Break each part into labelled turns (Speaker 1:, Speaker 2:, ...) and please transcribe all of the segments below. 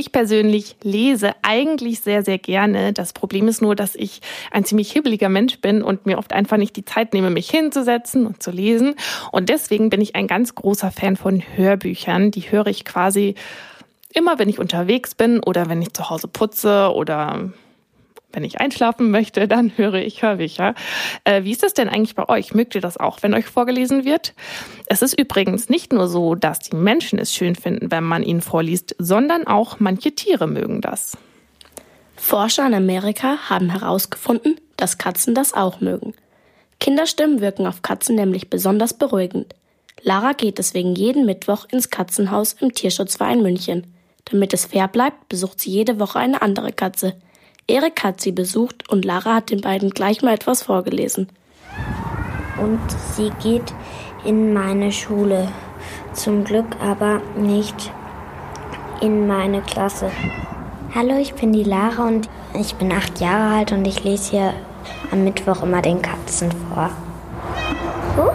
Speaker 1: Ich persönlich lese eigentlich sehr, sehr gerne. Das Problem ist nur, dass ich ein ziemlich hibbeliger Mensch bin und mir oft einfach nicht die Zeit nehme, mich hinzusetzen und zu lesen. Und deswegen bin ich ein ganz großer Fan von Hörbüchern. Die höre ich quasi immer, wenn ich unterwegs bin oder wenn ich zu Hause putze oder wenn ich einschlafen möchte, dann höre ich Hörbücher. Äh, wie ist das denn eigentlich bei euch? Mögt ihr das auch, wenn euch vorgelesen wird? Es ist übrigens nicht nur so, dass die Menschen es schön finden, wenn man ihnen vorliest, sondern auch manche Tiere mögen das.
Speaker 2: Forscher in Amerika haben herausgefunden, dass Katzen das auch mögen. Kinderstimmen wirken auf Katzen nämlich besonders beruhigend. Lara geht deswegen jeden Mittwoch ins Katzenhaus im Tierschutzverein München. Damit es fair bleibt, besucht sie jede Woche eine andere Katze. Erik hat sie besucht und Lara hat den beiden gleich mal etwas vorgelesen.
Speaker 3: Und sie geht in meine Schule. Zum Glück aber nicht in meine Klasse. Hallo, ich bin die Lara und ich bin acht Jahre alt und ich lese hier am Mittwoch immer den Katzen vor. Huch.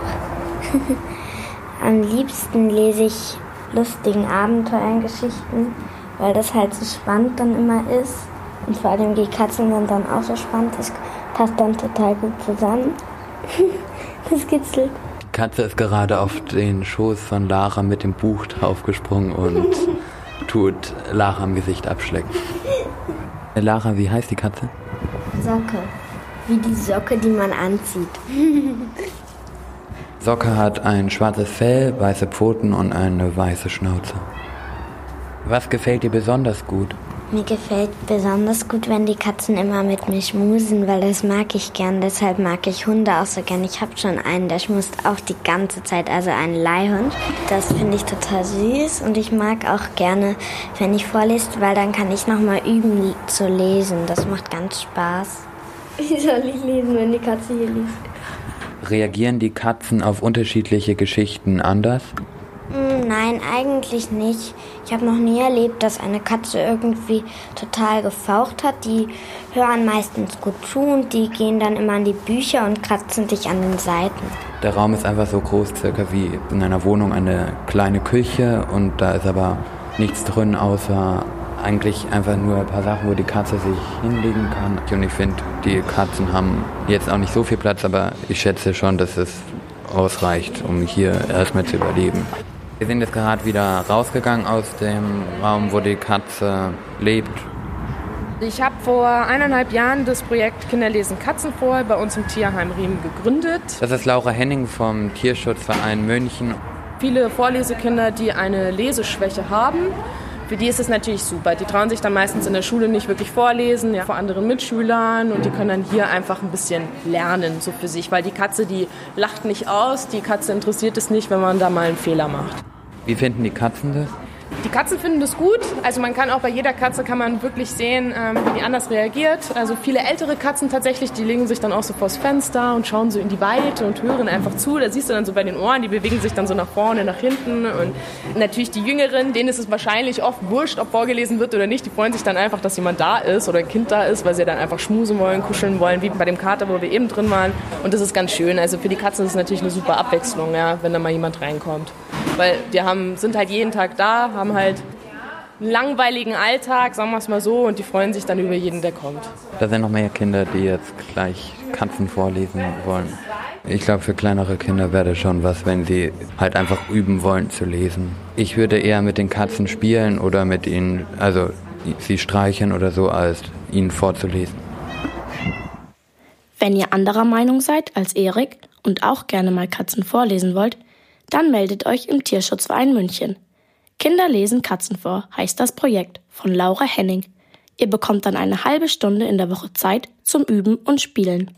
Speaker 3: am liebsten lese ich lustigen Abenteuergeschichten, weil das halt so spannend dann immer ist. Und vor allem die Katzen sind dann auch so spannend. Das passt dann total gut zusammen. das kitzelt.
Speaker 4: Die Katze ist gerade auf den Schoß von Lara mit dem Buch draufgesprungen und tut Lara am Gesicht abschlecken. Lara, wie heißt die Katze?
Speaker 3: Socke. Wie die Socke, die man anzieht.
Speaker 4: Socke hat ein schwarzes Fell, weiße Pfoten und eine weiße Schnauze. Was gefällt dir besonders gut?
Speaker 3: Mir gefällt besonders gut, wenn die Katzen immer mit mir schmusen, weil das mag ich gern. Deshalb mag ich Hunde auch so gern. Ich habe schon einen, der schmust auch die ganze Zeit, also einen Leihhund. Das finde ich total süß und ich mag auch gerne, wenn ich vorlese, weil dann kann ich nochmal üben zu lesen. Das macht ganz Spaß. Wie soll ich lesen, wenn die Katze hier liest?
Speaker 4: Reagieren die Katzen auf unterschiedliche Geschichten anders?
Speaker 3: Nein, eigentlich nicht. Ich habe noch nie erlebt, dass eine Katze irgendwie total gefaucht hat. Die hören meistens gut zu und die gehen dann immer an die Bücher und kratzen dich an den Seiten.
Speaker 4: Der Raum ist einfach so groß, circa wie in einer Wohnung eine kleine Küche und da ist aber nichts drin, außer eigentlich einfach nur ein paar Sachen, wo die Katze sich hinlegen kann. Und ich finde, die Katzen haben jetzt auch nicht so viel Platz, aber ich schätze schon, dass es ausreicht, um hier erstmal zu überleben. Wir sind jetzt gerade wieder rausgegangen aus dem Raum, wo die Katze lebt.
Speaker 5: Ich habe vor eineinhalb Jahren das Projekt Kinderlesen Katzen vor bei uns im Tierheim Riemen gegründet.
Speaker 4: Das ist Laura Henning vom Tierschutzverein München.
Speaker 5: Viele Vorlesekinder, die eine Leseschwäche haben, für die ist es natürlich super. Die trauen sich dann meistens in der Schule nicht wirklich vorlesen, ja, vor anderen Mitschülern und die können dann hier einfach ein bisschen lernen, so für sich, weil die Katze, die lacht nicht aus, die Katze interessiert es nicht, wenn man da mal einen Fehler macht.
Speaker 4: Wie finden die Katzen das?
Speaker 5: Die Katzen finden das gut. Also man kann auch bei jeder Katze kann man wirklich sehen, ähm, wie die anders reagiert. Also viele ältere Katzen tatsächlich, die legen sich dann auch so vors Fenster und schauen so in die Weite und hören einfach zu. Da siehst du dann so bei den Ohren, die bewegen sich dann so nach vorne, nach hinten. Und natürlich die Jüngeren, denen ist es wahrscheinlich oft wurscht, ob vorgelesen wird oder nicht. Die freuen sich dann einfach, dass jemand da ist oder ein Kind da ist, weil sie dann einfach schmusen wollen, kuscheln wollen, wie bei dem Kater, wo wir eben drin waren. Und das ist ganz schön. Also für die Katzen ist es natürlich eine super Abwechslung, ja, wenn da mal jemand reinkommt. Weil die haben, sind halt jeden Tag da, haben halt einen langweiligen Alltag, sagen wir es mal so, und die freuen sich dann über jeden, der kommt.
Speaker 4: Da sind noch mehr Kinder, die jetzt gleich Katzen vorlesen wollen. Ich glaube, für kleinere Kinder wäre das schon was, wenn sie halt einfach üben wollen zu lesen. Ich würde eher mit den Katzen spielen oder mit ihnen, also sie streichen oder so, als ihnen vorzulesen.
Speaker 2: Wenn ihr anderer Meinung seid als Erik und auch gerne mal Katzen vorlesen wollt, dann meldet euch im Tierschutzverein München. Kinder lesen Katzen vor heißt das Projekt von Laura Henning. Ihr bekommt dann eine halbe Stunde in der Woche Zeit zum Üben und Spielen.